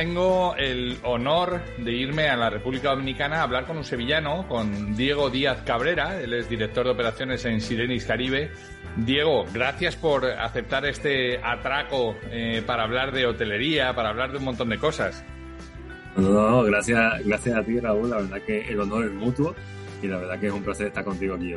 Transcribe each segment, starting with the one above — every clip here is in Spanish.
Tengo el honor de irme a la República Dominicana a hablar con un sevillano, con Diego Díaz Cabrera, él es director de operaciones en Sirenis Caribe. Diego, gracias por aceptar este atraco eh, para hablar de hotelería, para hablar de un montón de cosas. No, no, gracias, gracias a ti, Raúl. La verdad que el honor es mutuo y la verdad que es un placer estar contigo aquí.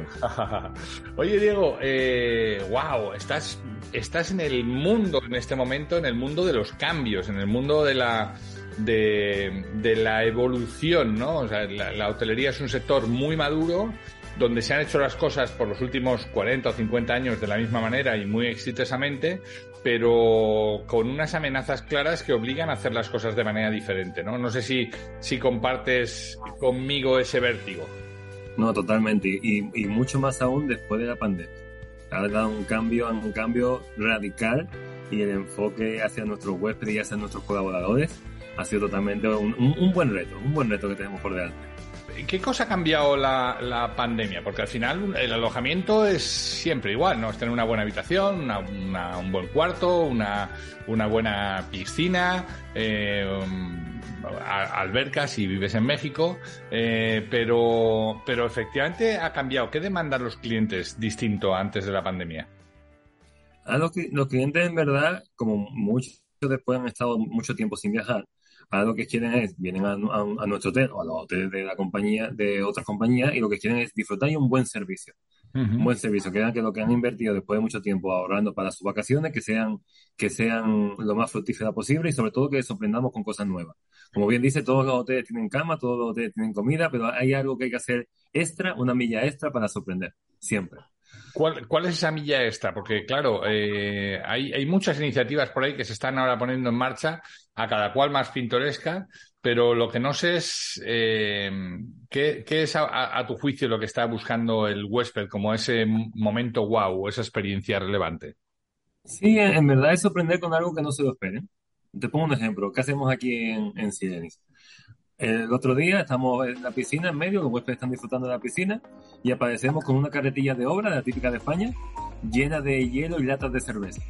Oye, Diego, eh, wow, estás, estás en el mundo en este momento, en el mundo de los cambios, en el mundo de la, de, de la evolución, ¿no? O sea, la, la, hotelería es un sector muy maduro, donde se han hecho las cosas por los últimos 40 o 50 años de la misma manera y muy exitosamente, pero con unas amenazas claras que obligan a hacer las cosas de manera diferente, ¿no? No sé si, si compartes conmigo ese vértigo. No, totalmente. Y, y mucho más aún después de la pandemia. Ha dado un cambio, un cambio radical y el enfoque hacia nuestros huéspedes y hacia nuestros colaboradores ha sido totalmente un, un, un buen reto, un buen reto que tenemos por delante. ¿Qué cosa ha cambiado la, la, pandemia? Porque al final el alojamiento es siempre igual, ¿no? Es tener una buena habitación, una, una, un buen cuarto, una, una buena piscina, eh, albercas si vives en México, eh, pero, pero efectivamente ha cambiado. ¿Qué demandan los clientes distinto antes de la pandemia? A los, los clientes en verdad, como muchos después han estado mucho tiempo sin viajar, ahora lo que quieren es, vienen a, a, a, nuestro hotel o a los hoteles de la compañía, de otras compañías, y lo que quieren es disfrutar y un buen servicio. Uh -huh. Un buen servicio, que que lo que han invertido después de mucho tiempo ahorrando para sus vacaciones, que sean, que sean lo más fructífera posible y sobre todo que sorprendamos con cosas nuevas. Como bien dice, todos los hoteles tienen cama, todos los hoteles tienen comida, pero hay algo que hay que hacer extra, una milla extra para sorprender, siempre. ¿Cuál, ¿Cuál, es esa milla extra? Porque, claro, eh, hay, hay, muchas iniciativas por ahí que se están ahora poniendo en marcha, a cada cual más pintoresca, pero lo que no sé es eh, ¿qué, es a, tu juicio lo que está buscando el huésped como ese momento wow, esa experiencia relevante. Sí, en verdad es sorprender con algo que no se lo esperen. Te pongo un ejemplo. ¿Qué hacemos aquí en, en? El otro día estamos en la piscina en medio, los huéspedes están disfrutando de la piscina y aparecemos con una carretilla de obra, la típica de España, llena de hielo y latas de cerveza.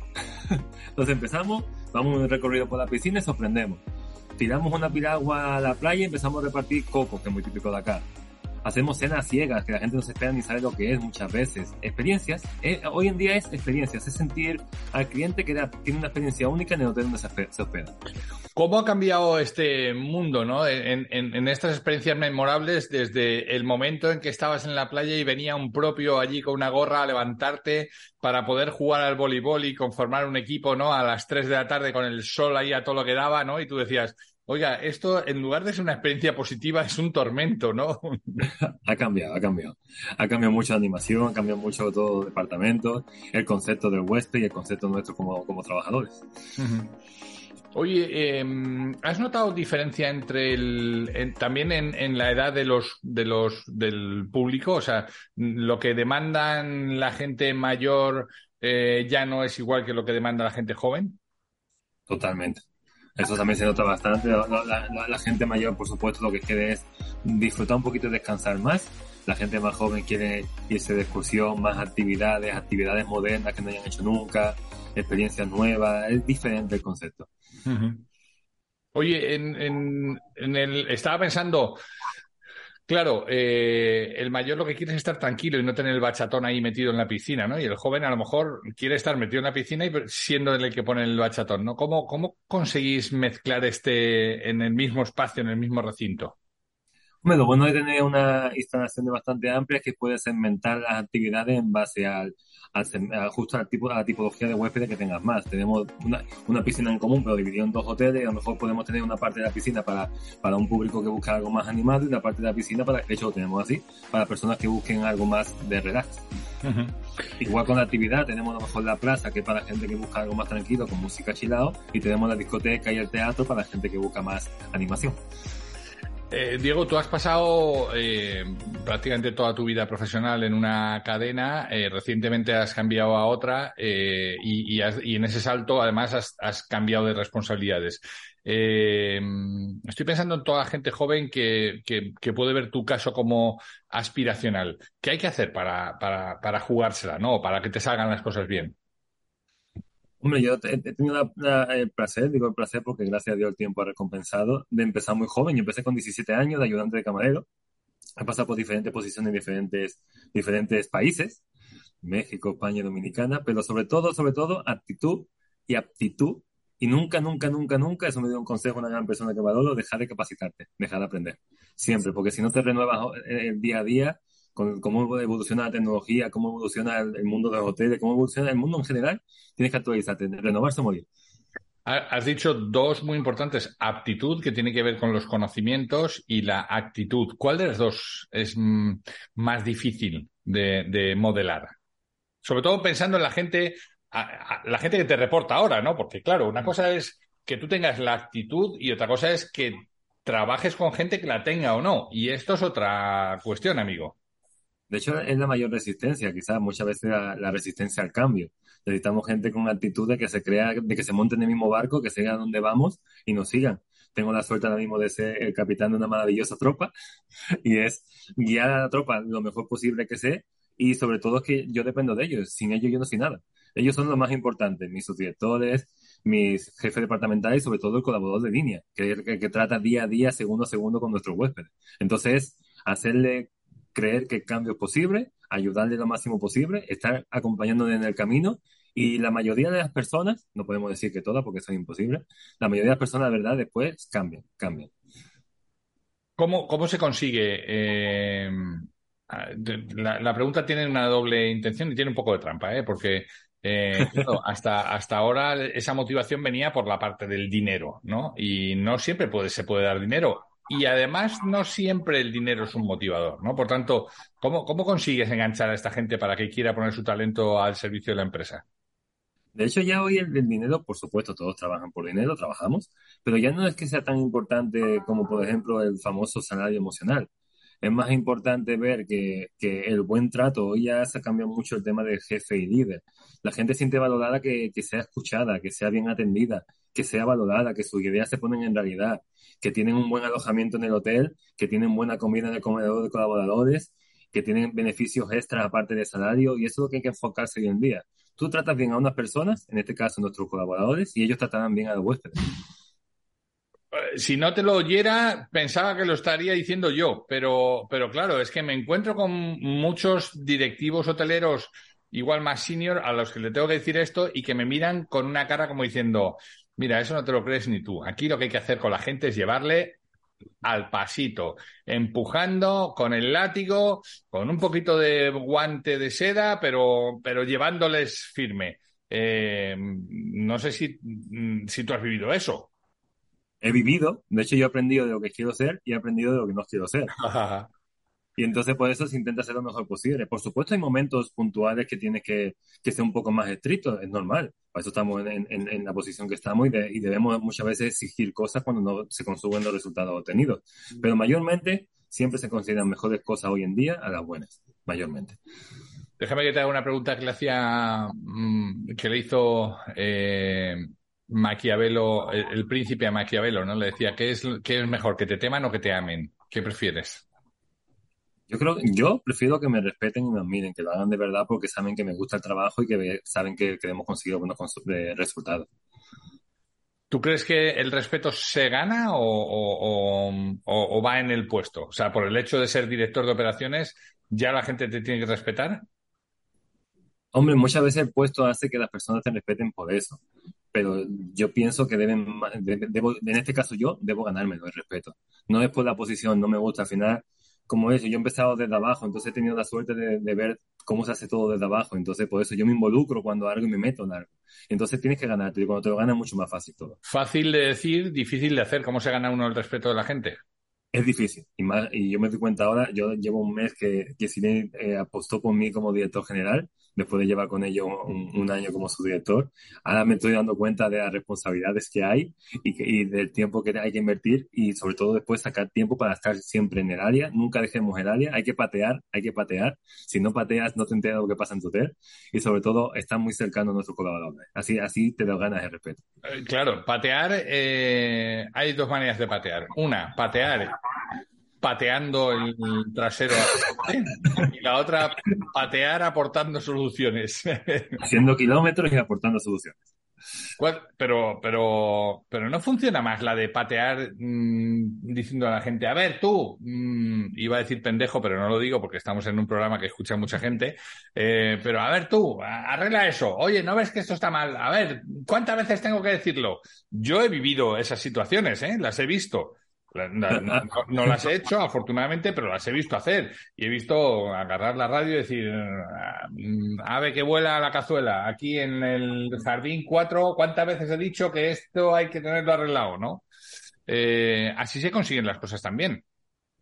Entonces empezamos, vamos un recorrido por la piscina y sorprendemos. Tiramos una piragua a la playa y empezamos a repartir coco, que es muy típico de acá. Hacemos cenas ciegas, que la gente no se espera ni sabe lo que es muchas veces. Experiencias, eh, hoy en día es experiencias, es sentir al cliente que da, tiene una experiencia única en el hotel donde se, se hospeda. ¿Cómo ha cambiado este mundo, no? En, en, en, estas experiencias memorables desde el momento en que estabas en la playa y venía un propio allí con una gorra a levantarte para poder jugar al voleibol y conformar un equipo, ¿no? A las 3 de la tarde con el sol ahí a todo lo que daba, ¿no? Y tú decías, oiga, esto en lugar de ser una experiencia positiva es un tormento, ¿no? ha cambiado, ha cambiado. Ha cambiado mucho la animación, ha cambiado mucho todo el departamento, el concepto del huésped y el concepto nuestro como, como trabajadores. Uh -huh. Oye, eh, ¿has notado diferencia entre el, en, también en, en, la edad de los, de los, del público? O sea, lo que demandan la gente mayor eh, ya no es igual que lo que demanda la gente joven. Totalmente. Eso también se nota bastante. La, la, gente mayor, por supuesto, lo que quiere es disfrutar un poquito y descansar más. La gente más joven quiere irse de excursión, más actividades, actividades modernas que no hayan hecho nunca, experiencias nuevas. Es diferente el concepto. Oye, en, en, en, el estaba pensando, claro, eh, el mayor lo que quiere es estar tranquilo y no tener el bachatón ahí metido en la piscina, ¿no? Y el joven a lo mejor quiere estar metido en la piscina y siendo el que pone el bachatón, ¿no? ¿Cómo, cómo conseguís mezclar este en el mismo espacio, en el mismo recinto? Bueno, lo bueno de tener una instalación bastante amplia es que puedes segmentar las actividades en base al, al, justo al tipo, a la tipología de huéspedes que tengas más. Tenemos una, una, piscina en común, pero dividido en dos hoteles. A lo mejor podemos tener una parte de la piscina para, para un público que busca algo más animado y la parte de la piscina para, de hecho lo tenemos así, para personas que busquen algo más de relax. Igual con la actividad, tenemos a lo mejor la plaza, que es para gente que busca algo más tranquilo, con música chilado, y tenemos la discoteca y el teatro para gente que busca más animación. Eh, Diego, tú has pasado eh, prácticamente toda tu vida profesional en una cadena, eh, recientemente has cambiado a otra eh, y, en ese salto además has, cambiado de responsabilidades. Estoy pensando en toda la gente joven que, que, que, puede ver tu caso como aspiracional. ¿Qué hay que hacer para, para, para jugársela, no? Para que te salgan las cosas bien. Hombre, yo he tenido el placer, digo el placer porque gracias a Dios el tiempo ha recompensado, de empezar muy joven. Yo empecé con 17 años de ayudante de camarero. He pasado por diferentes posiciones en diferentes, diferentes países, México, España, Dominicana, pero sobre todo, sobre todo, actitud y aptitud. Y nunca, nunca, nunca, nunca, eso me dio un consejo una gran persona que valoro, dejar de capacitarte, dejar de aprender. Siempre, porque si no te renuevas el eh, día a día, con cómo evoluciona la tecnología, cómo evoluciona el, mundo de los hoteles, cómo evoluciona el mundo en general, tienes que actualizarte, renovarse o morir. Has dicho dos muy importantes, aptitud, que tiene que ver con los conocimientos, y la actitud. ¿Cuál de las dos es mm, más difícil de, modelar? Sobre todo pensando en la gente, la gente que te reporta ahora, ¿no? Porque claro, una cosa es que tú tengas la actitud y otra cosa es que trabajes con gente que la tenga o no. Y esto es otra cuestión, amigo. De hecho, es la mayor resistencia, quizás muchas veces la, resistencia al cambio. Necesitamos gente con actitud de que se crea, de que se monte en el mismo barco, que sigan donde vamos y nos sigan. Tengo la suerte ahora mismo de ser el capitán de una maravillosa tropa y es guiar a la tropa lo mejor posible que sé y sobre todo que yo dependo de ellos. Sin ellos yo no soy nada. Ellos son lo más importante, mis subdirectores, mis jefes departamentales y sobre todo el colaborador de línea, que, que, que trata día a día, segundo a segundo con nuestros huéspedes. Entonces, hacerle creer que el cambio es posible, ayudarle lo máximo posible, estar acompañándole en el camino y la mayoría de las personas, no podemos decir que todas porque eso es imposible, la mayoría de las personas de verdad después cambian, cambian. ¿Cómo, cómo se consigue? Eh, la, pregunta tiene una doble intención y tiene un poco de trampa, ¿eh? porque eh, hasta, hasta ahora esa motivación venía por la parte del dinero, ¿no? Y no siempre puede, se puede dar dinero y además no siempre el dinero es un motivador, ¿no? Por tanto, ¿cómo, cómo consigues enganchar a esta gente para que quiera poner su talento al servicio de la empresa? De hecho, ya hoy el, dinero, por supuesto, todos trabajan por dinero, trabajamos, pero ya no es que sea tan importante como, por ejemplo, el famoso salario emocional. Es más importante ver que, que el buen trato, hoy ya se ha cambiado mucho el tema de jefe y líder. La gente siente valorada que, que sea escuchada, que sea bien atendida, que sea valorada, que sus ideas se ponen en realidad, que tienen un buen alojamiento en el hotel, que tienen buena comida en el comedor de colaboradores, que tienen beneficios extras aparte de salario, y eso es lo que hay que enfocarse hoy en día. Tú tratas bien a unas personas, en este caso nuestros colaboradores, y ellos tratarán bien a los huéspedes. Eh, si no te lo oyera, pensaba que lo estaría diciendo yo, pero, pero claro, es que me encuentro con muchos directivos hoteleros igual más senior a los que le tengo que decir esto y que me miran con una cara como diciendo, Mira, eso no te lo crees ni tú. Aquí lo que hay que hacer con la gente es llevarle al pasito, empujando con el látigo, con un poquito de guante de seda, pero, pero llevándoles firme. Eh, no sé si, si tú has vivido eso. He vivido, de hecho yo he aprendido de lo que quiero ser y he aprendido de lo que no quiero ser. Y entonces por eso se intenta hacer lo mejor posible. Por supuesto hay momentos puntuales que tienes que, que ser un poco más estricto, es normal. Por eso estamos en, en, la posición que estamos y, y, debemos muchas veces exigir cosas cuando no se consumen los resultados obtenidos. Pero mayormente siempre se consideran mejores cosas hoy en día a las buenas, mayormente. Déjame que te haga una pregunta que le hacía, mm, que le hizo eh, Maquiavelo, el, el, príncipe a Maquiavelo, ¿no? Le decía, ¿qué es, ¿qué es mejor, que te teman o que te amen? ¿Qué prefieres? Yo creo, yo prefiero que me respeten y me admiren, que lo hagan de verdad porque saben que me gusta el trabajo y que saben que, que hemos conseguido buenos resultados. ¿Tú crees que el respeto se gana o, o, va en el puesto? O sea, por el hecho de ser director de operaciones, ¿ya la gente te tiene que respetar? Hombre, muchas veces el puesto hace que las personas te respeten por eso. Pero yo pienso que deben, debo, en este caso yo, debo ganármelo el respeto. No es por la posición, no me gusta. Al final, como eso, yo he empezado desde abajo, entonces he tenido la suerte de, ver cómo se hace todo desde abajo, entonces por eso yo me involucro cuando algo y me meto en algo. Entonces tienes que ganarte y cuando te lo ganas es mucho más fácil todo. Fácil de decir, difícil de hacer. ¿Cómo se gana uno el respeto de la gente? Es difícil. Y, más, y yo me doy cuenta ahora, yo llevo un mes que, que Cine eh, apostó por mí como director general después de llevar con ellos un, año como su director. Ahora me estoy dando cuenta de las responsabilidades que hay y, y, del tiempo que hay que invertir y sobre todo después sacar tiempo para estar siempre en el área. Nunca dejemos el área, hay que patear, hay que patear. Si no pateas, no te enteras de lo que pasa en tu hotel y sobre todo estar muy cercano a nuestros colaboradores. Así, así te lo ganas el respeto. Eh, claro, patear, eh, hay dos maneras de patear. Una, patear pateando el trasero y la otra patear aportando soluciones. Haciendo kilómetros y aportando soluciones. Pero, pero, pero no funciona más la de patear mmm, diciendo a la gente, a ver, tú, mmm, iba a decir pendejo, pero no lo digo porque estamos en un programa que escucha mucha gente, eh, pero a ver tú, arregla eso, oye, ¿no ves que esto está mal? A ver, ¿cuántas veces tengo que decirlo? Yo he vivido esas situaciones, ¿eh? Las he visto. No, no, las he hecho, afortunadamente, pero las he visto hacer. Y he visto agarrar la radio y decir, mm, ave que vuela a la cazuela, aquí en el jardín 4, ¿cuántas veces he dicho que esto hay que tenerlo arreglado, no? Eh, así se consiguen las cosas también.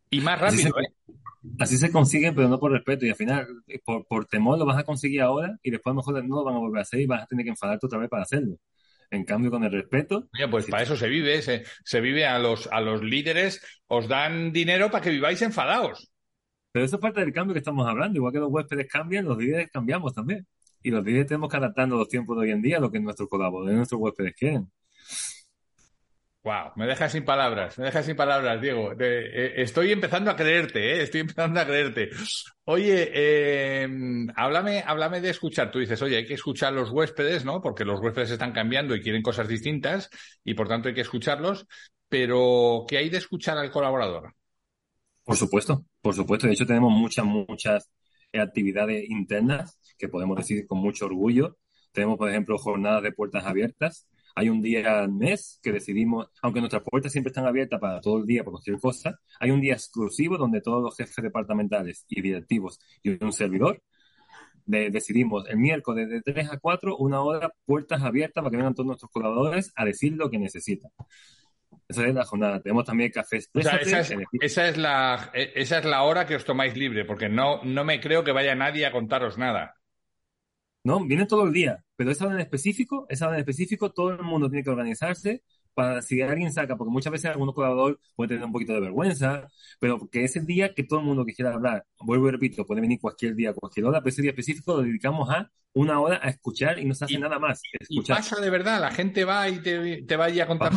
Y más rápido, así se, ¿eh? Así se consiguen, pero no por respeto. Y al final, por, por temor lo vas a conseguir ahora y después a lo mejor no lo van a volver a hacer y vas a tener que enfadarte otra vez para hacerlo. En cambio, con el respeto. pues para eso se vive, se, se, vive a los, a los líderes, os dan dinero para que viváis enfadados. Pero eso es parte del cambio que estamos hablando. Igual que los huéspedes cambian, los líderes cambiamos también. Y los líderes tenemos que adaptarnos los tiempos de hoy en día a lo que nuestros colaboradores, nuestros huéspedes quieren. Wow, me dejas sin palabras, me dejas sin palabras, Diego. Eh, estoy empezando a creerte, ¿eh? estoy empezando a creerte. Oye, eh, háblame, háblame de escuchar. Tú dices, oye, hay que escuchar los huéspedes, ¿no? Porque los huéspedes están cambiando y quieren cosas distintas y por tanto hay que escucharlos. Pero, ¿qué hay de escuchar al colaborador? Por supuesto, por supuesto. De hecho, tenemos muchas, muchas actividades internas que podemos decir con mucho orgullo. Tenemos, por ejemplo, jornadas de puertas abiertas hay un día al mes que decidimos, aunque nuestras puertas siempre están abiertas para todo el día por cualquier cosa, hay un día exclusivo donde todos los jefes departamentales y directivos y un servidor decidimos el miércoles de 3 a 4, una hora, puertas abiertas para que vengan todos nuestros colaboradores a decir lo que necesitan. Esa es la jornada. Tenemos también cafés. O sea, esa, es, esa, es, la, esa es la hora que os tomáis libre, porque no, no me creo que vaya nadie a contaros nada. No, vienen todo el día, pero esa hora en específico, esa hora en específico, todo el mundo tiene que organizarse para si alguien saca, porque muchas veces algún colaborador puede tener un poquito de vergüenza, pero que ese día que todo el mundo que quiera hablar, vuelvo y repito, puede venir cualquier día, cualquier hora, pero ese día específico lo dedicamos a una hora a escuchar y no se hace nada más. Escuchar. Y pasa de verdad, la gente va y te, te va a contar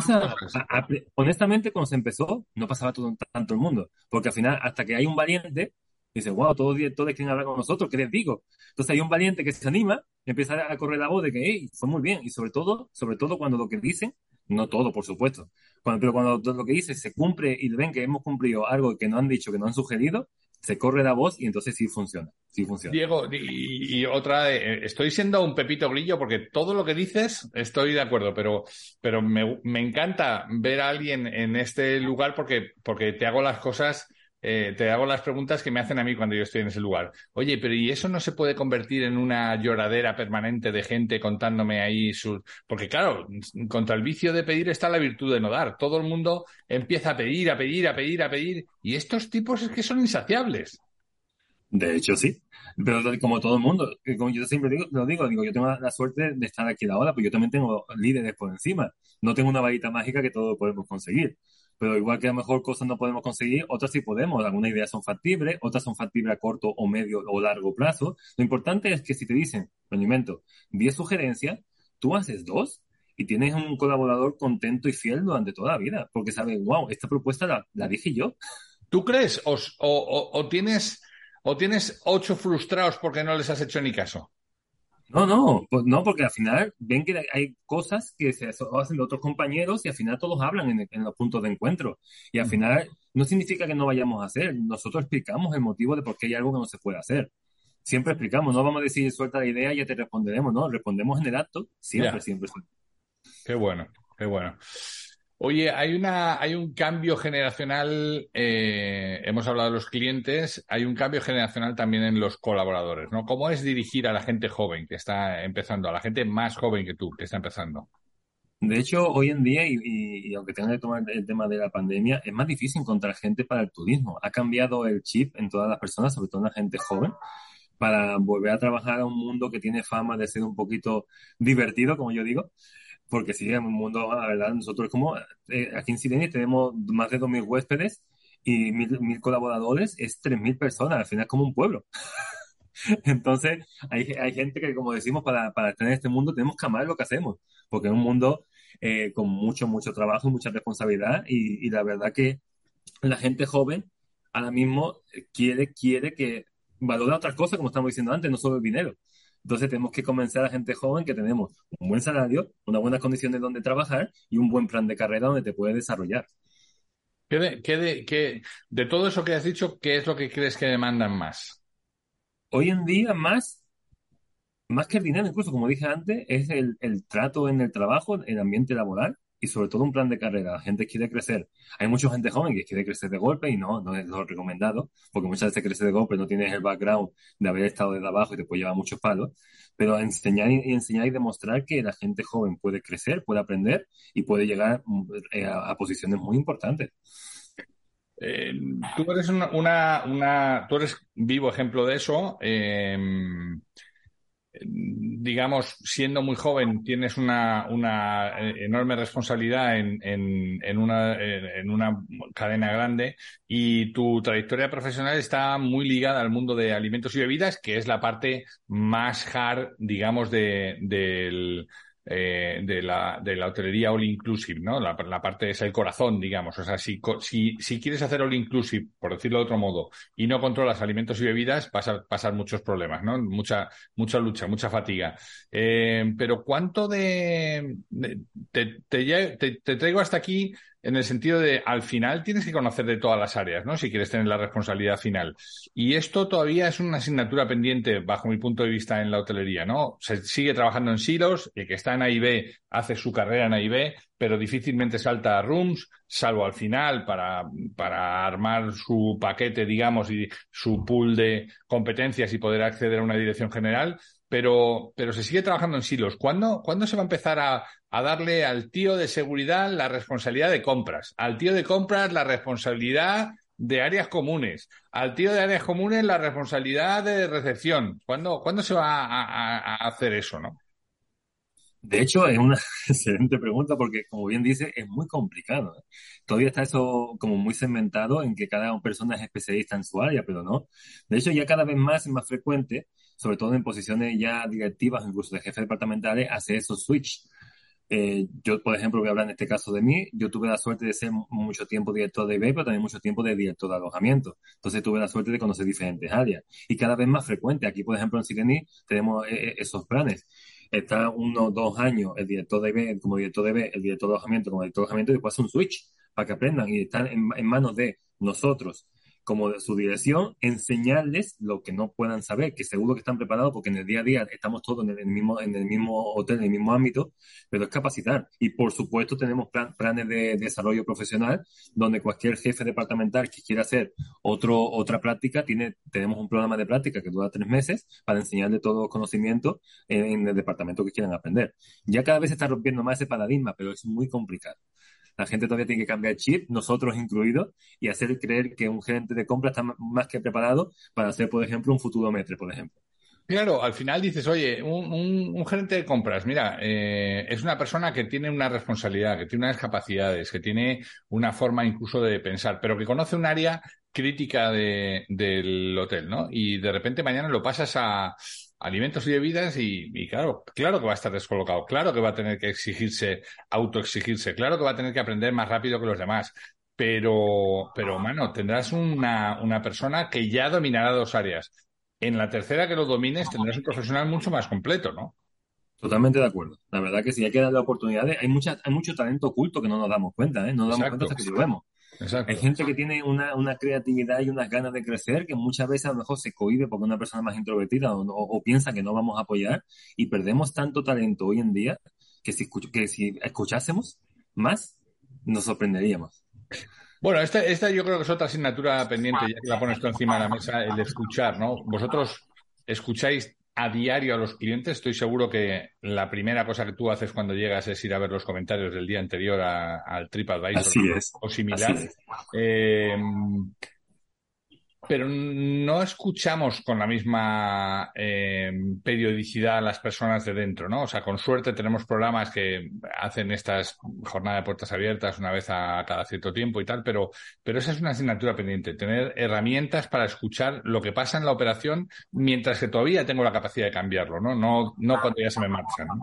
honestamente, cuando se empezó, no pasaba todo, tanto el mundo, porque al final, hasta que hay un valiente, dice, wow, todos, todos quieren hablar con nosotros, ¿qué les digo? Entonces hay un valiente que se anima y empieza a correr la voz de que, hey, fue muy bien. Y sobre todo, sobre todo cuando lo que dicen, no todo, por supuesto, cuando, pero cuando lo que dice se cumple y ven que hemos cumplido algo que no han dicho, que no han sugerido, se corre la voz y entonces sí funciona. Sí funciona. Diego, y, otra, eh, estoy siendo un pepito grillo porque todo lo que dices estoy de acuerdo, pero, pero me, me encanta ver a alguien en este lugar porque, porque te hago las cosas eh, te hago las preguntas que me hacen a mí cuando yo estoy en ese lugar. Oye, pero ¿y eso no se puede convertir en una lloradera permanente de gente contándome ahí sus... Porque claro, contra el vicio de pedir está la virtud de no dar. Todo el mundo empieza a pedir, a pedir, a pedir, a pedir. Y estos tipos es que son insaciables. De hecho, sí. Pero como todo el mundo, como yo siempre digo, lo digo, digo, yo tengo la, suerte de estar aquí ahora, pues yo también tengo líderes por encima. No tengo una varita mágica que todo podemos conseguir pero igual que a lo mejor cosas no podemos conseguir, otras sí podemos. Algunas ideas son factibles, otras son factibles a corto o medio o largo plazo. Lo importante es que si te dicen, rendimiento, 10 sugerencias, tú haces dos y tienes un colaborador contento y fiel durante toda la vida, porque sabe, wow, esta propuesta la, la dije yo. ¿Tú crees o, o, o, tienes, o tienes ocho frustrados porque no les has hecho ni caso? No, no, pues no, porque al final ven que hay cosas que se hacen de otros compañeros y al final todos hablan en, los puntos de encuentro. Y al final no significa que no vayamos a hacer. Nosotros explicamos el motivo de por qué hay algo que no se puede hacer. Siempre explicamos, no vamos a decir suelta la idea y ya te responderemos, no, respondemos en el acto, siempre, siempre. Qué bueno, qué bueno. Oye, hay una, hay un cambio generacional, eh, hemos hablado de los clientes, hay un cambio generacional también en los colaboradores, ¿no? ¿Cómo es dirigir a la gente joven que está empezando, a la gente más joven que tú que está empezando? De hecho, hoy en día, y, aunque tenga que tomar el tema de la pandemia, es más difícil encontrar gente para el turismo. Ha cambiado el chip en todas las personas, sobre todo en la gente joven, para volver a trabajar a un mundo que tiene fama de ser un poquito divertido, como yo digo porque sí, en un mundo, la verdad, nosotros como eh, aquí en Sirenia tenemos más de 2.000 huéspedes y 1.000 colaboradores, es 3.000 personas, al final es como un pueblo. Entonces, hay, hay, gente que, como decimos, para, para en este mundo tenemos que amar lo que hacemos, porque es un mundo eh, con mucho, mucho trabajo, mucha responsabilidad y, y, la verdad que la gente joven ahora mismo quiere, quiere que valora otras cosas, como estamos diciendo antes, no solo el dinero. Entonces tenemos que convencer a la gente joven que tenemos un buen salario, unas buenas condiciones donde trabajar y un buen plan de carrera donde te puedes desarrollar. ¿Qué de, de todo eso que has dicho, qué es lo que crees que demandan más? Hoy en día más más que el dinero, incluso como dije antes, es el, el, trato en el trabajo, el ambiente laboral y sobre todo un plan de carrera. La gente quiere crecer. Hay mucha gente joven que quiere crecer de golpe y no, no es lo recomendado, porque muchas veces crece de golpe, no tienes el background de haber estado de abajo y te puede llevar muchos palos. Pero enseñar y, enseñar y demostrar que la gente joven puede crecer, puede aprender y puede llegar eh, a, posiciones muy importantes. Eh, tú eres una, una, tú eres vivo ejemplo de eso. Eh, digamos, siendo muy joven, tienes una, una enorme responsabilidad en, en, una, en, una cadena grande y tu trayectoria profesional está muy ligada al mundo de alimentos y bebidas, que es la parte más hard, digamos, de, del, eh, de, la, de la hotelería all inclusive, ¿no? La, parte es el corazón, digamos. O sea, si, si, si quieres hacer all inclusive, por decirlo de otro modo, y no controlas alimentos y bebidas, vas a pasar muchos problemas, ¿no? Mucha, mucha lucha, mucha fatiga. Eh, pero ¿cuánto de, te, te, te, te traigo hasta aquí en el sentido de al final tienes que conocer de todas las áreas, ¿no? Si quieres tener la responsabilidad final. Y esto todavía es una asignatura pendiente, bajo mi punto de vista, en la hotelería, ¿no? Se sigue trabajando en silos, el que está en AIB hace su carrera en AIB, pero difícilmente salta a rooms, salvo al final para, para armar su paquete, digamos, y su pool de competencias y poder acceder a una dirección general pero, pero se sigue trabajando en silos. ¿Cuándo, ¿cuándo se va a empezar a, a, darle al tío de seguridad la responsabilidad de compras? Al tío de compras la responsabilidad de áreas comunes. Al tío de áreas comunes la responsabilidad de recepción. ¿Cuándo, ¿cuándo se va a, a, hacer eso, no? De hecho, es una excelente pregunta porque, como bien dice, es muy complicado. ¿eh? Todavía está eso como muy segmentado en que cada persona es especialista en su área, pero no. De hecho, ya cada vez más es más frecuente sobre todo en posiciones ya directivas, incluso de jefes departamentales, hace esos switch. Eh, yo, por ejemplo, voy a hablar en este caso de mí. Yo tuve la suerte de ser mucho tiempo director de IB, pero también mucho tiempo de director de alojamiento. Entonces tuve la suerte de conocer diferentes áreas. Y cada vez más frecuente. Aquí, por ejemplo, en Sireni tenemos eh, esos planes. Está uno dos años el director de IB como director de IB, el director de alojamiento como director de alojamiento, y después hace un switch para que aprendan y están en manos de nosotros como de su dirección, enseñarles lo que no puedan saber, que seguro que están preparados porque en el día a día estamos todos en el mismo, en el mismo hotel, en el mismo ámbito, pero es capacitar. Y por supuesto tenemos planes de, desarrollo profesional donde cualquier jefe departamental que quiera hacer otro, otra práctica, tiene, tenemos un programa de práctica que dura tres meses para enseñarle todos los conocimientos en, en el departamento que quieran aprender. Ya cada vez se está rompiendo más ese paradigma, pero es muy complicado. La gente todavía tiene que cambiar chip, nosotros incluidos, y hacer creer que un gerente de compra está más que preparado para hacer, por ejemplo, un futuro metre, por ejemplo. Claro, al final dices, oye, un, gerente de compras, mira, eh, es una persona que tiene una responsabilidad, que tiene unas capacidades, que tiene una forma incluso de pensar, pero que conoce un área crítica del hotel, ¿no? Y de repente mañana lo pasas a, alimentos y bebidas y, claro, claro que va a estar descolocado, claro que va a tener que exigirse, autoexigirse, claro que va a tener que aprender más rápido que los demás. Pero, pero, mano, tendrás una, una persona que ya dominará dos áreas. En la tercera que lo domines tendrás un profesional mucho más completo, ¿no? Totalmente de acuerdo. La verdad que sí hay que darle oportunidades. Hay mucha, hay mucho talento oculto que no nos damos cuenta, ¿eh? No nos damos cuenta hasta que lo vemos. Hay gente que tiene una, una, creatividad y unas ganas de crecer que muchas veces a lo mejor se cohibe porque una persona más introvertida o, piensa que no vamos a apoyar y perdemos tanto talento hoy en día que si, que si escuchásemos más, nos sorprenderíamos. Bueno, esta, esta yo creo que es otra asignatura pendiente, ya que la pones tú encima de la mesa, el escuchar, ¿no? Vosotros escucháis a diario a los clientes, estoy seguro que la primera cosa que tú haces cuando llegas es ir a ver los comentarios del día anterior al TripAdvisor o similar. Eh, pero no escuchamos con la misma eh, periodicidad a las personas de dentro, ¿no? O sea, con suerte tenemos programas que hacen estas jornadas de puertas abiertas una vez a cada cierto tiempo y tal, pero, pero esa es una asignatura pendiente, tener herramientas para escuchar lo que pasa en la operación mientras que todavía tengo la capacidad de cambiarlo, ¿no? No, no cuando ya se me marcha, ¿no?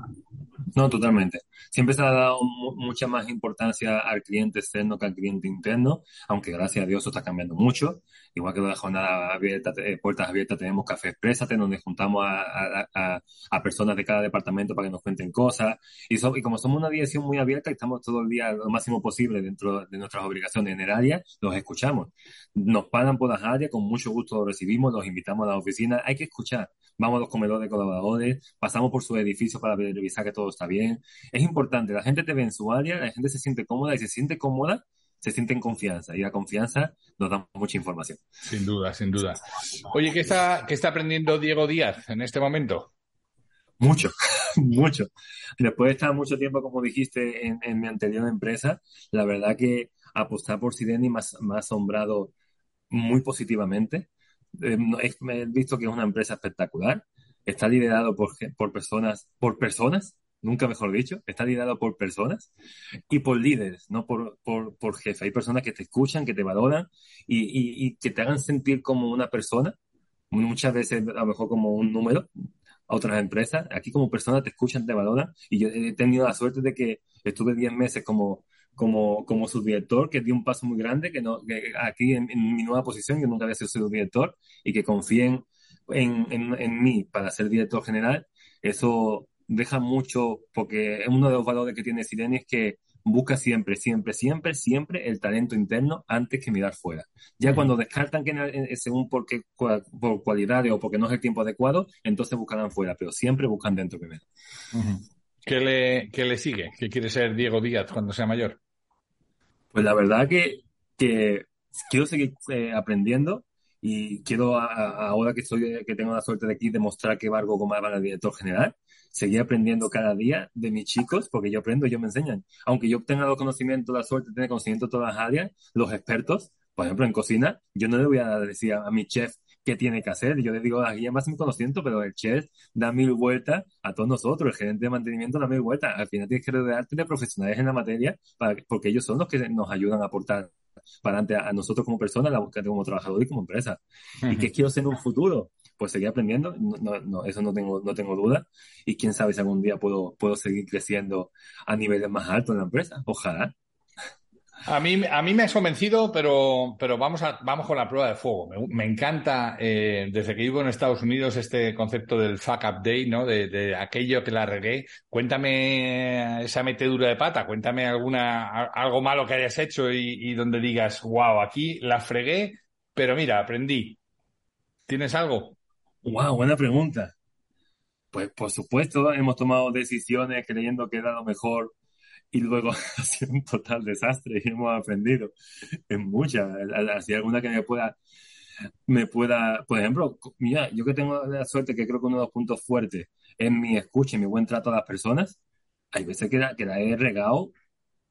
No, totalmente. Siempre se ha dado mucha más importancia al cliente externo que al cliente interno, aunque gracias a Dios eso está cambiando mucho. Igual que la jornada abierta, eh, puertas abiertas, tenemos Café Exprésate, donde juntamos a, a, a, personas de cada departamento para que nos cuenten cosas. Y, y como somos una dirección muy abierta, estamos todo el día lo máximo posible dentro de nuestras obligaciones en el área, los escuchamos. Nos pagan por las áreas, con mucho gusto los recibimos, los invitamos a la oficina. Hay que escuchar. Vamos a los comedores de colaboradores, pasamos por su edificio para revisar que todo está bien. Es importante, la gente te ve en su área, la gente se siente cómoda y se siente cómoda, se siente en confianza y la confianza nos da mucha información. Sin duda, sin duda. Oye, ¿qué está, qué está aprendiendo Diego Díaz en este momento? Mucho, mucho. Después de estar mucho tiempo, como dijiste, en, mi anterior empresa, la verdad que apostar por Sireni me ha, asombrado muy positivamente. Eh, he visto que es una empresa espectacular. Está liderado por, por personas, por personas nunca mejor dicho, está liderado por personas y por líderes, no por, por, por jefes. Hay personas que te escuchan, que te valoran y, y, que te hagan sentir como una persona, muchas veces a lo mejor como un número a otras empresas. Aquí como persona te escuchan, te valoran y yo he tenido la suerte de que estuve 10 meses como, como, como subdirector, que dio un paso muy grande, que, no, que aquí en, mi nueva posición, que nunca había sido subdirector y que confíen en, en, en mí para ser director general, eso deja mucho, porque uno de los valores que tiene Sireni es que busca siempre, siempre, siempre, siempre el talento interno antes que mirar fuera. Ya cuando descartan que eh, según por, qué, por cualidades o porque no es el tiempo adecuado, entonces buscarán fuera, pero siempre buscan dentro primero. ¿Qué, le, ¿Qué le sigue? ¿Qué quiere ser Diego Díaz cuando sea mayor? Pues la verdad que, que quiero seguir eh, aprendiendo y quiero ahora que estoy que tengo la suerte de aquí demostrar que valgo como el director general seguir aprendiendo cada día de mis chicos porque yo aprendo ellos me enseñan. Aunque yo tenga los conocimientos la suerte de tener conocimiento de todas las áreas los expertos por ejemplo en cocina yo no le voy a decir a, mi chef qué tiene que hacer. Yo le digo a guía más mi conocimiento pero el chef da mil vueltas a todos nosotros. El gerente de mantenimiento da mil vueltas. Al final tienes que rodearte de profesionales en la materia para, porque ellos son los que nos ayudan a aportar para adelante a, nosotros como personas, la búsqueda como trabajador y como empresa. ¿Y qué quiero ser en un futuro? Pues seguir aprendiendo, no, no, eso no tengo, no tengo duda. Y quién sabe si algún día puedo, puedo seguir creciendo a niveles más altos en la empresa. Ojalá. A mí, a mí me has convencido, pero, pero vamos, a, vamos con la prueba de fuego. Me, encanta, eh, desde que vivo en Estados Unidos, este concepto del fuck up day, ¿no? De, aquello que la regué. Cuéntame esa metedura de pata, cuéntame alguna, algo malo que hayas hecho y, y donde digas, wow, aquí la fregué, pero mira, aprendí. ¿Tienes algo? Wow, buena pregunta. Pues por supuesto, hemos tomado decisiones creyendo que era lo mejor y luego ha sido un total desastre y hemos aprendido en muchas. Así alguna que me pueda, me pueda, por ejemplo, mira, yo que tengo la suerte que creo que uno de los puntos fuertes es mi escucha y mi buen trato a las personas, hay veces que la, que la he regado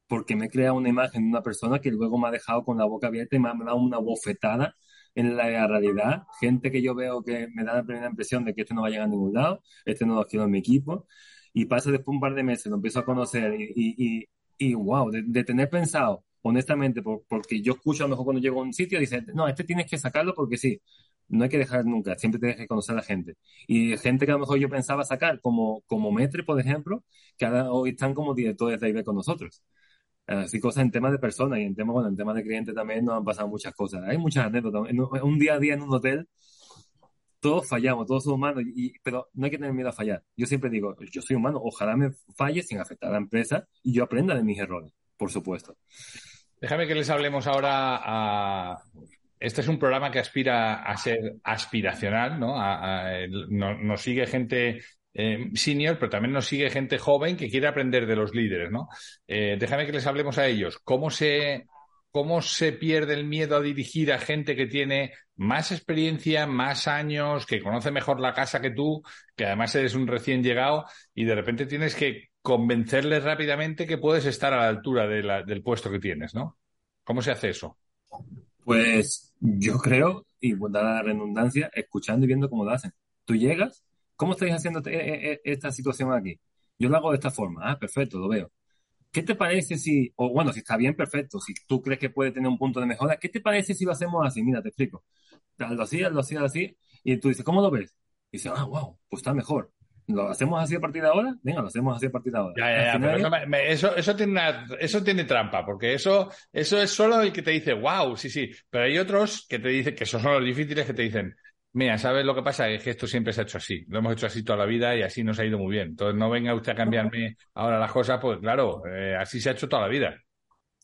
porque me he creado una imagen de una persona que luego me ha dejado con la boca abierta y me ha dado una bofetada en la realidad. Gente que yo veo que me da la primera impresión de que este no va a llegar a ningún lado, este no lo quiero en mi equipo y pasa después un par de meses, lo empiezo a conocer y, y, y, wow, de, tener pensado, honestamente, porque yo escucho a lo mejor cuando llego a un sitio, dice, no, este tienes que sacarlo porque sí, no hay que dejar nunca, siempre tienes que conocer a la gente. Y gente que a lo mejor yo pensaba sacar, como, como Metre, por ejemplo, que ahora hoy están como directores de IB con nosotros. Así cosas en temas de personas y en temas, bueno, en temas de clientes también nos han pasado muchas cosas. Hay muchas anécdotas. un día a día en un hotel, todos fallamos, todos somos humanos, y, pero no hay que tener miedo a fallar. Yo siempre digo, yo soy humano, ojalá me falle sin afectar a la empresa y yo aprenda de mis errores, por supuesto. Déjame que les hablemos ahora a... Este es un programa que aspira a ser aspiracional, ¿no? nos sigue gente eh, senior, pero también nos sigue gente joven que quiere aprender de los líderes, ¿no? Eh, déjame que les hablemos a ellos. ¿Cómo se cómo se pierde el miedo a dirigir a gente que tiene más experiencia, más años, que conoce mejor la casa que tú, que además eres un recién llegado y de repente tienes que convencerles rápidamente que puedes estar a la altura del puesto que tienes, ¿no? ¿Cómo se hace eso? Pues yo creo, y dada la redundancia, escuchando y viendo cómo lo hacen. Tú llegas, ¿cómo estáis haciendo e, e, e, esta situación aquí? Yo lo hago de esta forma, ah, perfecto, lo veo. ¿Qué te parece si, o bueno, si está bien, perfecto, si tú crees que puede tener un punto de mejora, ¿qué te parece si lo hacemos así? Mira, te explico. Hazlo así, hazlo así, así, y tú dices, ¿cómo lo ves? Y dices, ah, wow, pues está mejor. ¿Lo hacemos así a partir de ahora? Venga, lo hacemos así a partir de ahora. Ya, ya, ya, pero eso, me- me- eso, eso tiene una, eso tiene trampa, porque eso, eso es solo el que te dice, wow, sí, sí. Pero hay otros que te dicen, que esos son los difíciles, que te dicen, mira, ¿sabes lo que pasa? Es que esto siempre se ha hecho así. Lo hemos hecho así toda la vida y así nos ha ido muy bien. Entonces no venga usted a cambiarme ahora las cosas, pues claro, eh, así se ha hecho toda la vida.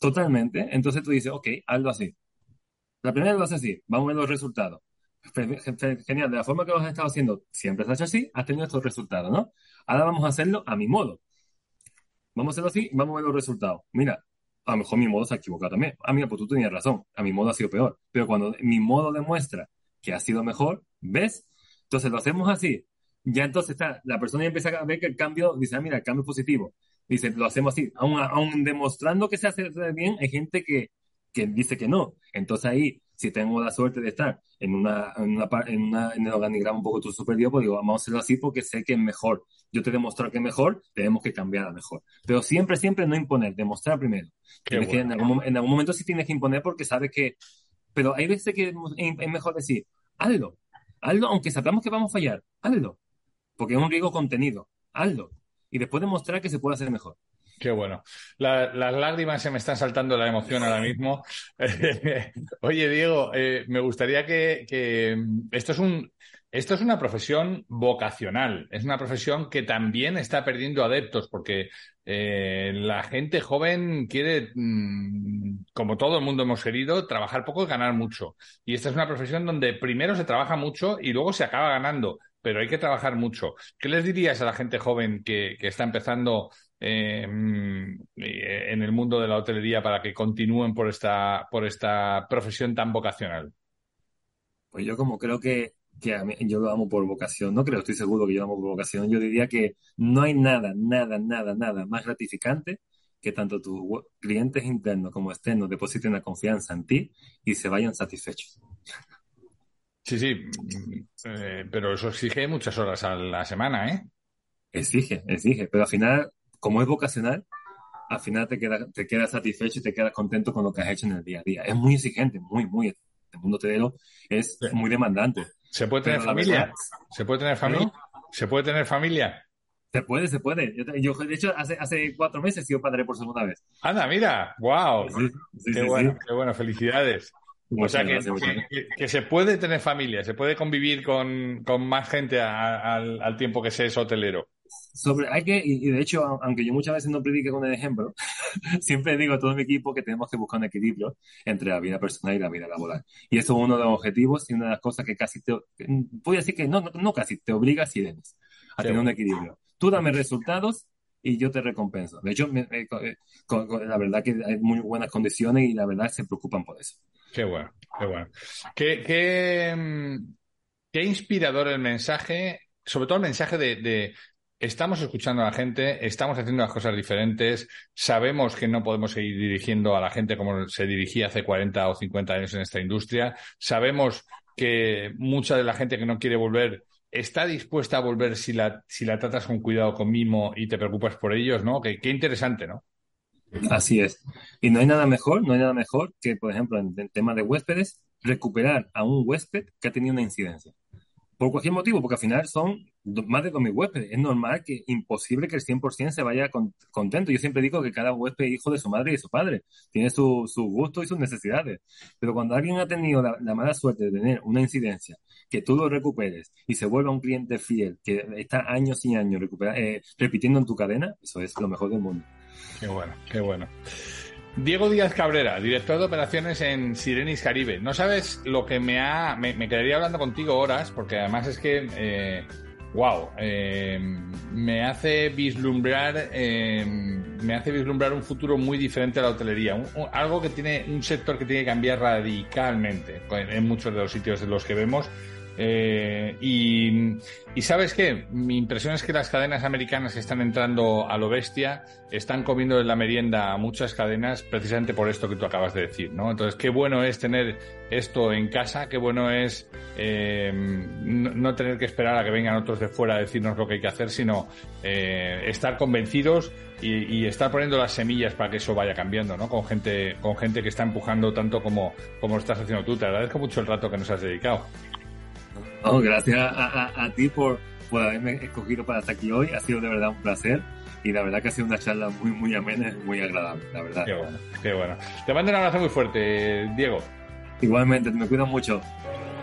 Totalmente. Entonces tú dices, ok, hazlo así. La primera lo haces así, vamos a ver los resultados. Genial, de la forma que lo has estado haciendo, siempre se ha hecho así, has tenido estos resultados, ¿no? Ahora vamos a hacerlo a mi modo. Vamos a hacerlo así y vamos a ver los resultados. Mira, a lo mejor mi modo se ha equivocado también. Ah, mira, pues tú tenías razón, a mi modo ha sido peor. Pero cuando mi modo demuestra que ha sido mejor, ¿ves? Entonces lo hacemos así. Ya entonces está, la persona ya empieza a ver que el cambio, dice, ah, mira, el cambio es positivo. Dice, lo hacemos así. Aún, aún demostrando que se hace bien, hay gente que, que dice que no. Entonces ahí, si tengo la suerte de estar en una, en una, en una- en el organigrama un poco tu superior, pues digo, vamos a hacerlo así porque sé que es mejor. Yo te demostrar que es mejor, tenemos que cambiar a mejor. Pero siempre, siempre no imponer, demostrar primero. Que en, algún, en algún momento sí tienes que imponer porque sabes que... Pero hay veces que es mejor decir, hazlo, hazlo, aunque sabemos que vamos a fallar, hazlo. Porque es un riesgo contenido, hazlo. Y después demostrar que se puede hacer mejor. Qué bueno. La- las lágrimas se me están saltando la emoción ahora mismo. Oye, Diego, eh, me gustaría que, que esto es un, esto es una profesión vocacional, es una profesión que también está perdiendo adeptos porque eh, la gente joven quiere, mm, como todo el mundo hemos querido, trabajar poco y ganar mucho. Y esta es una profesión donde primero se trabaja mucho y luego se acaba ganando, pero hay que trabajar mucho. ¿Qué les dirías a la gente joven que, está empezando eh, mm, eh, en el mundo de la hotelería para que continúen por esta, por esta profesión tan vocacional? Pues yo como creo que, que a mí- yo lo amo por vocación, no creo, estoy seguro que yo lo amo por vocación, yo diría que no hay nada, nada, nada, nada más gratificante que tanto tus clientes internos como externos depositen la confianza en ti y se vayan satisfechos. Sí, sí, eh, pero eso exige muchas horas a la semana, ¿eh? Exige, exige, pero al final, como es vocacional, al final te quedas te quedas satisfecho y te quedas contento con lo que has hecho en el día a día. Es muy exigente, muy, muy. El mundo hotelero es Sí. muy demandante. ¿Se puede tener Pero familia? ¿Se puede tener familia? ¿Se puede tener familia? Se puede, se puede. Yo, de hecho, hace, hace cuatro meses he sido padre por segunda vez. Anda, mira, wow, Sí, sí, qué sí, bueno, qué bueno, felicidades. O sea que, gracias, muchas que- gracias. que- que se puede tener familia, se puede convivir con, con más gente a- al, al tiempo que se es hotelero. Sobre, hay que, y, de hecho, aunque yo muchas veces no predique con el ejemplo, siempre digo a todo mi equipo que tenemos que buscar un equilibrio entre la vida personal y la vida laboral. Y eso es uno de los objetivos y una de las cosas que casi te, voy a decir que no, no, no casi, te obliga si eres a Qué tener un equilibrio. Tú dame resultados y yo te recompenso. De hecho, me- me- con- con- con- la verdad que hay muy buenas condiciones y la verdad se preocupan por eso. Qué bueno, qué bueno. Qué, qué, mm, qué inspirador el mensaje, sobre todo el mensaje de, de estamos escuchando a la gente, estamos haciendo las cosas diferentes, sabemos que no podemos seguir dirigiendo a la gente como se dirigía hace 40 o 50 años en esta industria, sabemos que mucha de la gente que no quiere volver está dispuesta a volver si la, si la tratas con cuidado, con mimo y te preocupas por ellos, ¿no? Qué, qué interesante, ¿no? Así es. Y no hay nada mejor, no hay nada mejor que, por ejemplo, en el tema de huéspedes, recuperar a un huésped que ha tenido una incidencia. Por cualquier motivo, porque al final son más de 2.000 huéspedes. Es normal que, imposible que el 100% se vaya con- contento. Yo siempre digo que cada huésped es hijo de su madre y de su padre. Tiene su, su gusto y sus necesidades. Pero cuando alguien ha tenido la, la mala suerte de tener una incidencia, que tú lo recuperes y se vuelva un cliente fiel, que está años y años eh, repitiendo en tu cadena, eso es lo mejor del mundo. Qué bueno, qué bueno. Diego Díaz Cabrera, director de operaciones en Sirenis Caribe. No sabes lo que me ha. Me, quedaría hablando contigo horas, porque además es que. Eh, wow, eh, me hace vislumbrar. eh, me hace vislumbrar un futuro muy diferente a la hotelería. Algo que tiene. Un sector que tiene que cambiar radicalmente en, en muchos de los sitios de los que vemos. Eh, y, sabes qué, mi impresión es que las cadenas americanas que están entrando a lo bestia están comiendo en la merienda muchas cadenas precisamente por esto que tú acabas de decir, ¿no? Entonces, qué bueno es tener esto en casa, qué bueno es eh, no, no tener que esperar a que vengan otros de fuera a decirnos lo que hay que hacer, sino eh, estar convencidos y, y estar poniendo las semillas para que eso vaya cambiando, ¿no? Con gente, con gente que está empujando tanto como, como lo estás haciendo tú. Te agradezco mucho el rato que nos has dedicado. No, gracias a, a- a ti por, por haberme escogido para estar aquí hoy. Ha sido de verdad un placer y la verdad que ha sido una charla muy, muy amena y muy agradable, la verdad. Qué bueno, qué bueno. Te mando un abrazo muy fuerte, Diego. Igualmente, me cuidan mucho.